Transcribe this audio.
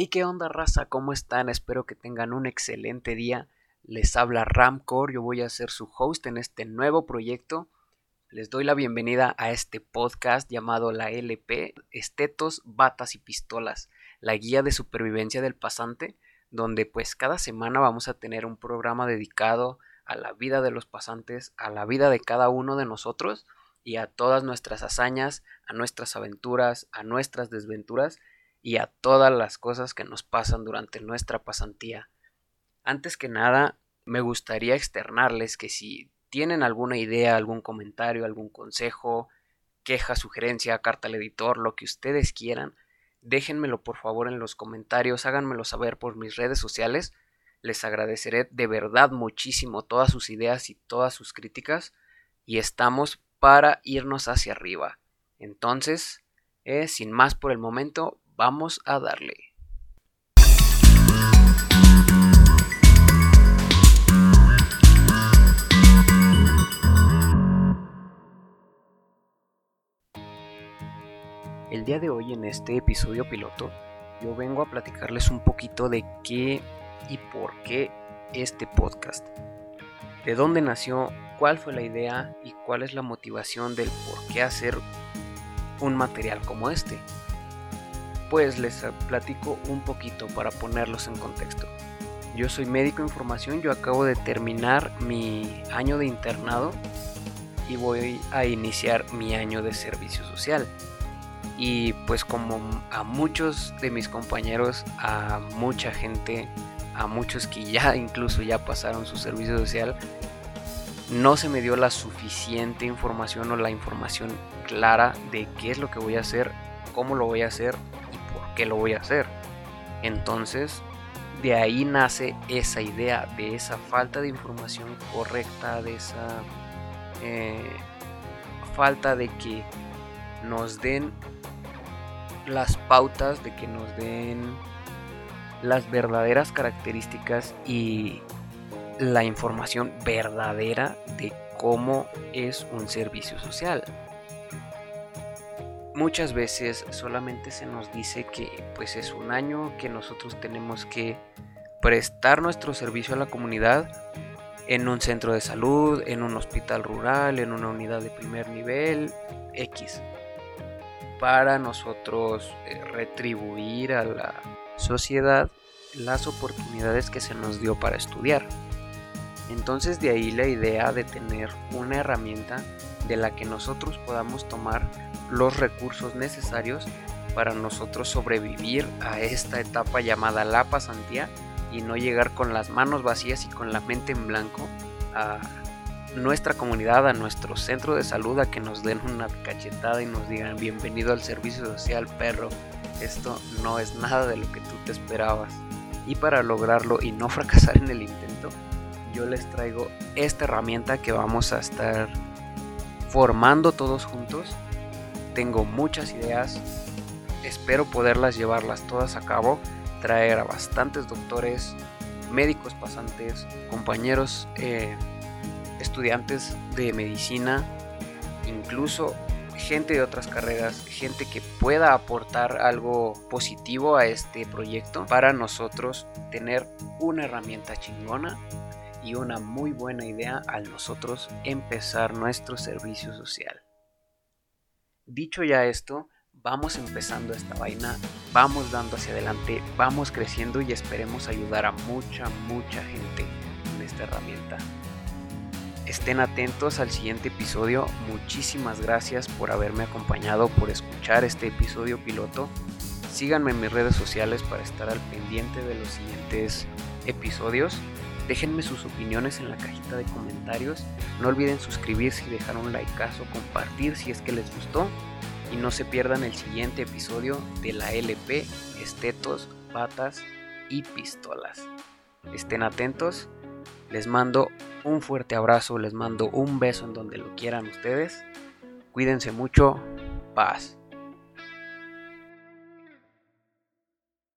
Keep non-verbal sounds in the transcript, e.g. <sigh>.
Hey, ¿qué onda, raza? ¿Cómo están? Espero que tengan un excelente día. Les habla Ramcore, yo voy a ser su host en este nuevo proyecto. Les doy la bienvenida a este podcast llamado la LP, Estetos, Batas y Pistolas, la guía de supervivencia del pasante, donde pues cada semana vamos a tener un programa dedicado a la vida de los pasantes, a la vida de cada uno de nosotros y a todas nuestras hazañas, a nuestras aventuras, a nuestras desventuras y a todas las cosas que nos pasan durante nuestra pasantía. Antes que nada, me gustaría externarles que si tienen alguna idea, algún comentario, algún consejo, queja, sugerencia, carta al editor, lo que ustedes quieran, déjenmelo por favor en los comentarios, háganmelo saber por mis redes sociales. Les agradeceré de verdad muchísimo todas sus ideas y todas sus críticas y estamos para irnos hacia arriba. Entonces, eh, sin más por el momento, vamos a darle. El día de hoy en este episodio piloto yo vengo a platicarles un poquito de qué y por qué este podcast. De dónde nació, cuál fue la idea y cuál es la motivación del por qué hacer un material como este. Pues les platico un poquito para ponerlos en contexto. Yo soy médico en formación, yo acabo de terminar mi año de internado y voy a iniciar mi año de servicio social. Y pues como a muchos de mis compañeros, a mucha gente, a muchos que ya <laughs> incluso ya pasaron su servicio social, no se me dio la suficiente información o la información clara de qué es lo que voy a hacer, cómo lo voy a hacer qué lo voy a hacer. Entonces, de ahí nace esa idea, de esa falta de información correcta, de esa eh, falta de que nos den las pautas, de que nos den las verdaderas características y la información verdadera de cómo es un servicio social. Muchas veces solamente se nos dice que pues es un año que nosotros tenemos que prestar nuestro servicio a la comunidad en un centro de salud, en un hospital rural, en una unidad de primer nivel, X, para nosotros eh, retribuir a la sociedad las oportunidades que se nos dio para estudiar. Entonces de ahí la idea de tener una herramienta de la que nosotros podamos tomar los recursos necesarios para nosotros sobrevivir a esta etapa llamada la pasantía y no llegar con las manos vacías y con la mente en blanco a nuestra comunidad, a nuestro centro de salud, a que nos den una cachetada y nos digan bienvenido al servicio social perro, esto no es nada de lo que tú te esperabas. Y para lograrlo y no <laughs> fracasar en el intento, yo les traigo esta herramienta que vamos a estar formando todos juntos. Tengo muchas ideas, espero poderlas llevarlas todas a cabo, traer a bastantes doctores, médicos pasantes, compañeros, eh, estudiantes de medicina, incluso gente de otras carreras, gente que pueda aportar algo positivo a este proyecto para nosotros tener una herramienta chingona y una muy buena idea al nosotros empezar nuestro servicio social. Dicho ya esto, vamos empezando esta vaina, vamos dando hacia adelante, vamos creciendo y esperemos ayudar a mucha, mucha gente con esta herramienta. Estén atentos al siguiente episodio. Muchísimas gracias por haberme acompañado, por escuchar este episodio piloto. Síganme en mis redes sociales para estar al pendiente de los siguientes episodios. Déjenme sus opiniones en la cajita de comentarios. No olviden suscribirse y dejar un likeazo, compartir si es que les gustó. Y no se pierdan el siguiente episodio de la LP Estetos, Patas y Pistolas. Estén atentos. Les mando un fuerte abrazo, les mando un beso en donde lo quieran ustedes. Cuídense mucho. Paz.